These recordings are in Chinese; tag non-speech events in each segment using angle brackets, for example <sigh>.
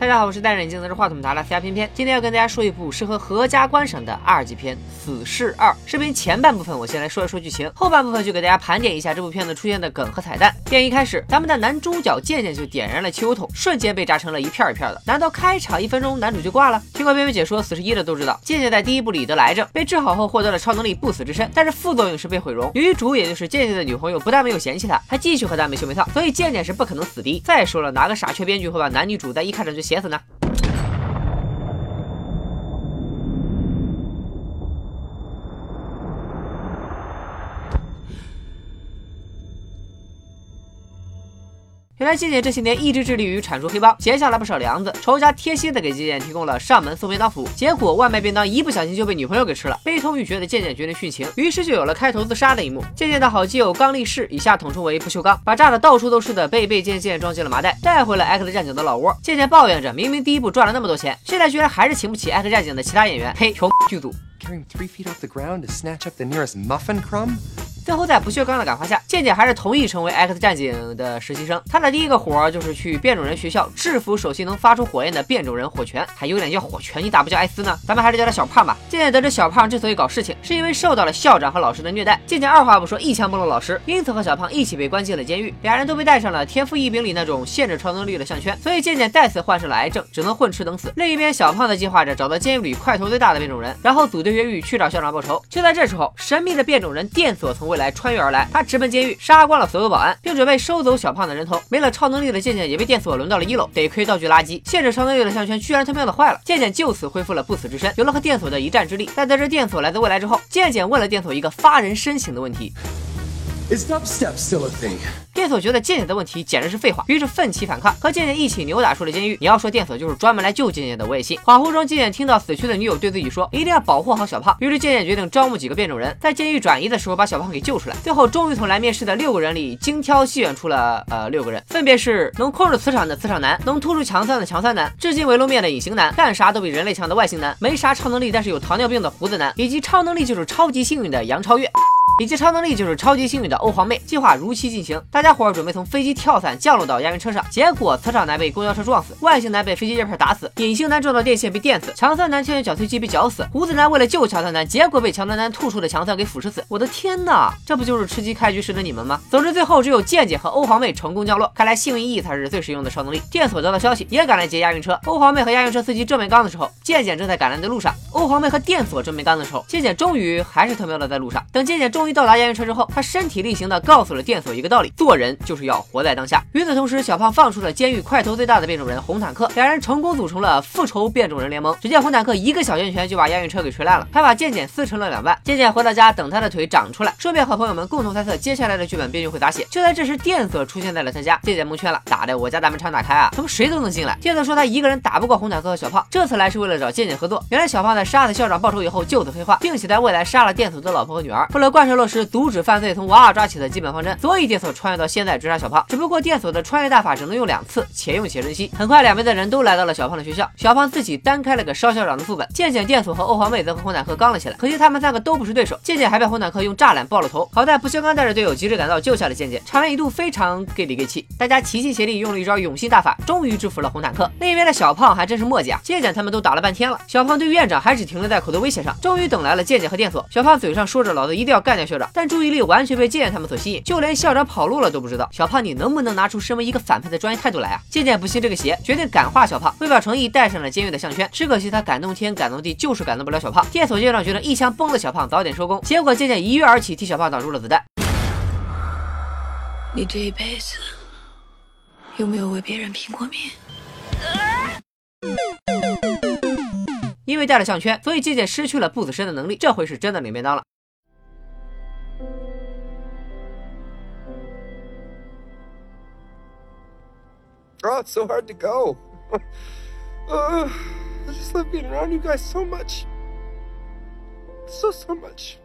大家好，我是戴着眼镜拿着话筒的阿拉斯加偏偏，今天要跟大家说一部适合合家观赏的二级片《死侍二》。视频前半部分我先来说一说剧情，后半部分就给大家盘点一下这部片子出现的梗和彩蛋。电影一开始，咱们的男主角渐渐就点燃了汽油桶，瞬间被炸成了一片一片的。难道开场一分钟男主就挂了？听过片片解说《死侍一》的都知道，渐渐在第一部里得了癌症，被治好后获得了超能力不死之身，但是副作用是被毁容。女主也就是渐渐的女朋友，不但没有嫌弃他，还继续和他没羞没臊，所以渐渐是不可能死的。再说了，哪个傻缺编剧会把男女主在一开场就鞋子呢？原来渐渐这些年一直致力于铲除黑帮，结下了不少梁子，仇家贴心的给渐渐提供了上门送便当服务。结果外卖便当一不小心就被女朋友给吃了，悲痛欲绝的渐渐决定殉情，于是就有了开头自杀的一幕。渐渐的好基友刚力士（以下统称为不锈钢）把炸的到处都是的贝贝渐渐装进了麻袋，带回了 X 战警的老窝。渐渐抱怨着，明明第一部赚了那么多钱，现在居然还是请不起 X 战警的其他演员，呸，穷剧组。最后，在不锈钢的感化下，健健还是同意成为 X 战警的实习生。他的第一个活儿就是去变种人学校制服首席能发出火焰的变种人火拳，还有脸叫火拳，你咋不叫艾斯呢？咱们还是叫他小胖吧。健健得知小胖之所以搞事情，是因为受到了校长和老师的虐待。健健二话不说，一枪崩了老师，因此和小胖一起被关进了监狱。俩人都被戴上了天赋异禀里那种限制超能力的项圈，所以健健再次患上了癌症，只能混吃等死。另一边，小胖的计划着找到监狱里块头最大的变种人，然后组队越狱去找校长报仇。就在这时候，神秘的变种人电索从未来穿越而来。他直奔监狱，杀光了所有保安，并准备收走小胖的人头。没了超能力的健健也被电锁轮到了一楼，得亏道具垃圾，限制超能力的项圈居然他喵的坏了。健健就此恢复了不死之身，有了和电锁的一战之力。在得知电锁来自未来之后，健健问了电锁一个发人深省的问题。It's top stepsiloting 电锁觉得渐渐的问题简直是废话，于是奋起反抗，和渐渐一起扭打出了监狱。你要说电锁就是专门来救渐渐的，我也信。恍惚中，渐渐听到死去的女友对自己说，一定要保护好小胖。于是渐渐决定招募几个变种人，在监狱转移的时候把小胖给救出来。最后，终于从来面试的六个人里精挑细选出了呃六个人，分别是能控制磁场的磁场男，能突出强酸的强酸男，至今未露面的隐形男，干啥都比人类强的外星男，没啥超能力但是有糖尿病的胡子男，以及超能力就是超级幸运的杨超越。以及超能力就是超级幸运的欧皇妹，计划如期进行。大家伙准备从飞机跳伞降落到押运车上，结果磁场男被公交车撞死，外星男被飞机叶片打死，隐形男撞到电线被电死，强酸男牵着绞碎机被绞死，胡子男为了救强酸男，结果被强酸男吐出的强酸给腐蚀死。我的天哪，这不就是吃鸡开局时的你们吗？总之最后只有健健和欧皇妹成功降落，看来幸运 E 才是最实用的超能力。电锁得到消息也赶来接押运车，欧皇妹和押运车司机正面刚的时候，健健正在赶来的路上。欧皇妹和电锁正面刚的时候，健健终于还是他喵的在路上。等健健终于于到达押运车之后。他身体力行的告诉了电锁一个道理：做人就是要活在当下。与此同时，小胖放出了监狱块头最大的变种人红坦克，两人成功组成了复仇变种人联盟。只见红坦克一个小拳拳就把押运车给锤烂了，还把健健撕成了两半。健健回到家等他的腿长出来，顺便和朋友们共同猜测接下来的剧本编剧会咋写。就在这时，电锁出现在了他家，健健蒙圈了，打的我家大门常打开啊，怎么谁都能进来？电锁说他一个人打不过红坦克和小胖，这次来是为了找健健合作。原来小胖在杀死校长报仇以后就此黑化，并且在未来杀了电锁的老婆和女儿。为了贯彻落实阻止犯罪从娃娃抓起。的基本方针，所以电锁穿越到现在追杀小胖。只不过电锁的穿越大法只能用两次，且用且珍惜。很快，两边的人都来到了小胖的学校。小胖自己单开了个烧校长的副本。渐渐，电锁和欧皇妹则和红坦克刚了起来。可惜他们三个都不是对手。渐渐还被红坦克用栅栏爆了头。好在不锈钢带着队友及时赶到，救下了渐渐。场面一度非常给力给气，大家齐心协力用了一招永信大法，终于制服了红坦克。另一边的小胖还真是墨迹啊！渐渐他们都打了半天了，小胖对院长还只停留在口头威胁上。终于等来了渐渐和电锁。小胖嘴上说着老子一定要干掉校长，但注意力完全被渐渐他们所吸引，就连校。长跑路了都不知道，小胖你能不能拿出身为一个反派的专业态度来啊？渐渐不信这个邪，决定感化小胖，为表诚意戴上了监狱的项圈。只可惜他感动天感动地，就是感动不了小胖。电锁校长觉得一枪崩了小胖，早点收工。结果渐渐一跃而起，替小胖挡住了子弹。你这一辈子有没有为别人拼过命？因为戴了项圈，所以渐渐失去了不死身的能力。这回是真的领便当了。Oh, it's so hard to go. <laughs> I just love being around you guys so much. So, so much.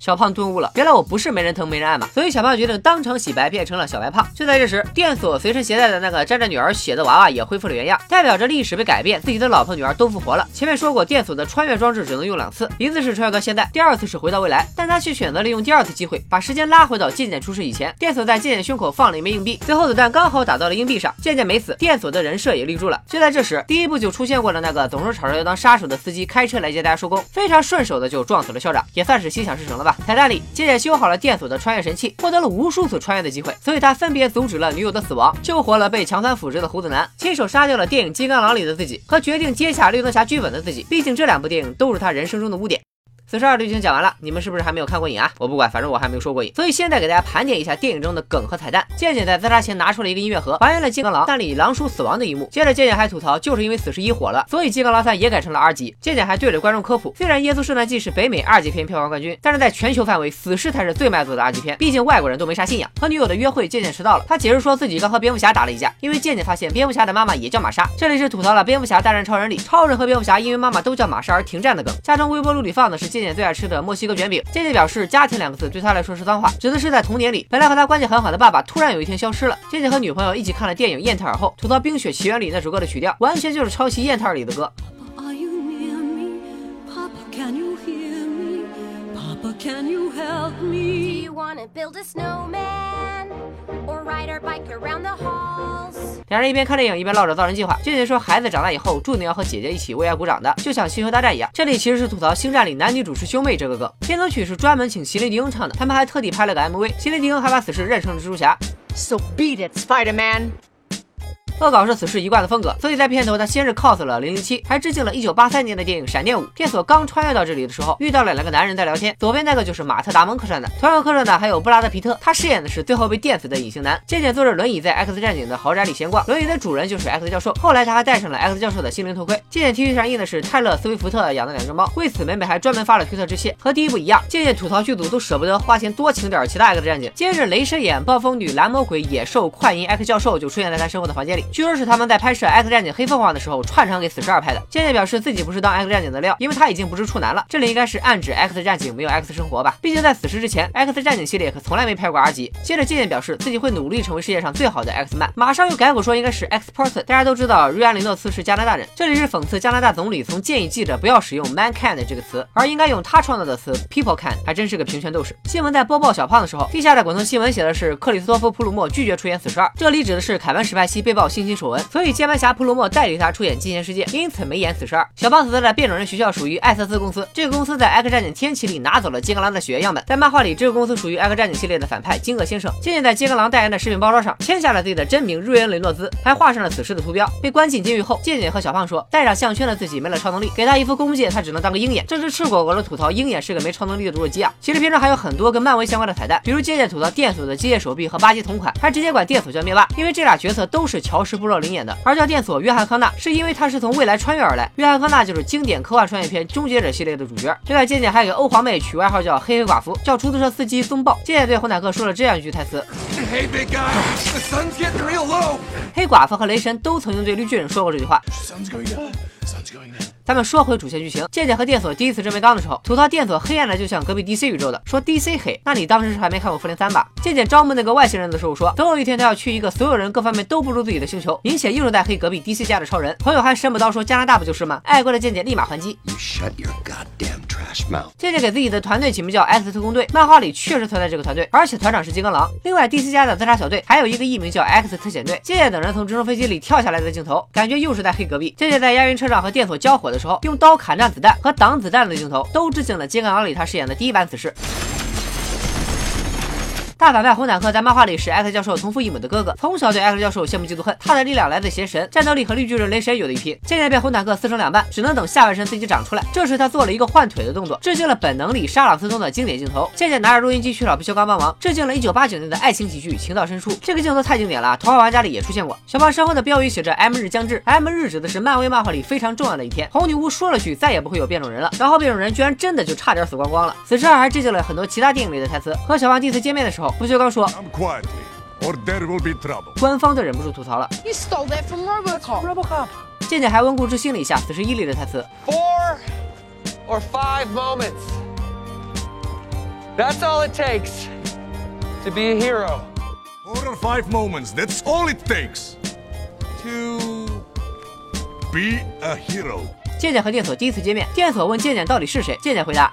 小胖顿悟了，原来我不是没人疼没人爱嘛，所以小胖决定当场洗白，变成了小白胖。就在这时，电锁随身携带的那个沾着女儿血的娃娃也恢复了原样，代表着历史被改变，自己的老婆女儿都复活了。前面说过，电锁的穿越装置只能用两次，一次是穿越到现在，第二次是回到未来，但他却选择利用第二次机会，把时间拉回到渐渐出事以前。电锁在渐渐胸口放了一枚硬币，最后子弹刚好打到了硬币上，渐渐没死，电锁的人设也立住了。就在这时，第一部就出现过了那个总是吵着要当杀手的司机开车来接大家收工，非常顺手的就撞死了校长，也算是心想事成了吧。彩蛋里，杰姐修好了电锁的穿越神器，获得了无数次穿越的机会，所以他分别阻止了女友的死亡，救活了被强酸腐蚀的胡子男，亲手杀掉了电影《金刚狼》里的自己，和决定接下绿灯侠剧本的自己。毕竟这两部电影都是他人生中的污点。四十二就已经讲完了，你们是不是还没有看过瘾啊？我不管，反正我还没有说过瘾。所以现在给大家盘点一下电影中的梗和彩蛋。健健在自杀前拿出了一个音乐盒，还原了金刚狼但里狼叔死亡的一幕。接着健健还吐槽，就是因为死侍一火了，所以金刚狼三也改成了 R 级。健健还对着观众科普，虽然耶稣圣诞季是北美二级片票房冠军，但是在全球范围，死侍才是最卖座的二级片。毕竟外国人都没啥信仰。和女友的约会，健健迟到了，他解释说自己刚和蝙蝠侠打了一架，因为健健发现蝙蝠侠的妈妈也叫玛莎。这里是吐槽了蝙蝠侠大战超人里，超人和蝙蝠侠因为妈妈都叫玛莎而停战的梗。家中微波炉里放的是健健最爱吃的墨西。哥卷饼，渐渐表示“家庭”两个字对她来说是脏话，指的是在童年里，本来和她关系很好的爸爸突然有一天消失了。渐渐和女朋友一起看了电影《燕特尔》后，吐槽《冰雪奇缘》里那首歌的曲调，完全就是抄袭《燕特尔》里的歌。两人一边看电影一边唠着造人计划。俊俊说，孩子长大以后注定要和姐姐一起为爱鼓掌的，就像星球大战一样。这里其实是吐槽星战里男女主是兄妹这个梗。片头曲是专门请席琳迪翁唱的，他们还特地拍了个 MV，席琳迪翁还把此事认成了蜘蛛侠。So beat it, Spider-Man. 恶搞是此事一贯的风格，所以在片头他先是 cos 了零零七，还致敬了一九八三年的电影《闪电五》。电索刚穿越到这里的时候，遇到了两个男人在聊天，左边那个就是马特·达蒙客串的，同样客串的还有布拉德·皮特，他饰演的是最后被电死的隐形男。渐渐坐着轮椅在 X 战警的豪宅里闲逛，轮椅的主人就是 X 教授。后来他还戴上了 X 教授的心灵头盔。渐渐 T 恤上印的是泰勒·斯威夫特养的两只猫，为此美美还专门发了推特致谢。和第一部一样，渐渐吐槽剧组都舍不得花钱多请点其他 X 战警。接着雷神眼、暴风女、蓝魔鬼、野兽、快银 X 教授就出现在他身后的房间里，据说是他们在拍。摄《X 战警：黑凤凰》的时候串场给死侍二拍的。渐渐表示自己不是当 X 战警的料，因为他已经不是处男了。这里应该是暗指 X 战警没有 X 生活吧？毕竟在死侍之前，X 战警系列可从来没拍过 R 级。接着渐渐表示自己会努力成为世界上最好的 X man，马上又改口说应该是 X person。大家都知道瑞安·雷诺斯是加拿大人，这里是讽刺加拿大总理曾建议记者不要使用 mankind 这个词，而应该用他创造的词 people can。还真是个平权斗士。新闻在播报小胖的时候，地下的滚动新闻写的是克里斯托夫·普鲁默拒绝出演死侍二，这里指的是凯文·史派西被曝侵丑闻，所以键盘侠普鲁默代理他出演《金钱世界》，因此没演死侍。小胖所在的变种人学校属于艾瑟斯公司，这个公司在《X 战警：天启》里拿走了金刚狼的血液样本。在漫画里，这个公司属于《X 战警》系列的反派金鳄先生。渐渐在金刚狼代言的食品包装上签下了自己的真名瑞恩·雷诺兹，还画上了死侍的图标。被关进监狱后，渐渐和小胖说，戴上项圈的自己没了超能力，给他一副弓箭，他只能当个鹰眼。这是赤果果的吐槽，鹰眼是个没超能力的弱鸡啊。其实片中还有很多跟漫威相关的彩蛋，比如渐渐吐槽电索的机械手臂和巴基同款，还直接管电索叫灭霸，因为这俩角色都是乔什·布洛林演的，而叫电索约翰·康纳是因为他。是从未来穿越而来，约翰康纳就是经典科幻穿越片《终结者》系列的主角。另外，渐渐还给欧皇妹取外号叫黑黑寡妇，叫出租车司机宗豹。渐渐对红坦克说了这样一句台词：黑寡妇和雷神都曾经对绿巨人说过这句话。咱们说回主线剧情，健健和电索第一次正面刚的时候，吐槽电索黑暗的就像隔壁 DC 宇宙的，说 DC 黑，那你当时是还没看过复联三吧？健健招募那个外星人的时候说，总有一天他要去一个所有人各方面都不如自己的星球，明显又是在黑隔壁 DC 家的超人。朋友还神不刀说加拿大不就是吗？爱过的健健立马还击 you shut your gut。渐渐给自己的团队起名叫 X 特工队，漫画里确实存在这个团队，而且团长是金刚狼。另外 DC 家的自杀小队还有一个艺名叫 X 特遣队。渐渐等人从直升飞机里跳下来的镜头，感觉又是在黑隔壁。渐渐在押运车上和电索交火的。时候用刀砍断子弹和挡子弹的镜头，都致敬了《金刚狼》里他饰演的第一版死侍。大反派红坦克在漫画里是 X 教授同父异母的哥哥，从小对 X 教授羡慕嫉妒恨。他的力量来自邪神，战斗力和绿巨人雷神有的一拼。渐渐被红坦克撕成两半，只能等下半身自己长出来。这时他做了一个换腿的动作，致敬了本能里沙朗斯通的经典镜头。渐渐拿着录音机去找不锈钢帮忙，致敬了1989年的爱情喜剧《情到深处》。这个镜头太经典了，《头号玩家》里也出现过。小胖身后的标语写着 “M 日将至 ”，M 日指的是漫威漫画里非常重要的一天。红女巫说了句再也不会有变种人了，然后变种人居然真的就差点死光光了。此时还致敬了很多其他电影里的台词。和小胖第一次见面的时候，不锈钢说。官方都忍不住吐槽了。You stole that from RoboCop. RoboCop. 渐渐还温故知新了一下此时伊利的台词。Four or five moments. That's all it takes to be a hero. Four or five moments, that's all it takes to be a hero. 健健和电索第一次见面，电索问健健到底是谁，健健回答。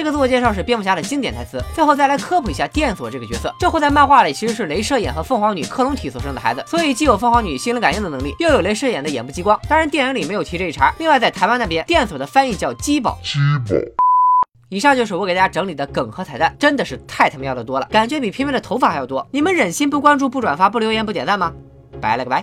这个自我介绍是蝙蝠侠的经典台词。最后再来科普一下电索这个角色，这货在漫画里其实是镭射眼和凤凰女克隆体所生的孩子，所以既有凤凰女心灵感应的能力，又有镭射眼的眼部激光。当然电影里没有提这一茬。另外在台湾那边，电索的翻译叫鸡宝。鸡宝。以上就是我给大家整理的梗和彩蛋，真的是太他喵的多了，感觉比片片的头发还要多。你们忍心不关注、不转发、不留言、不点赞吗？拜了个拜。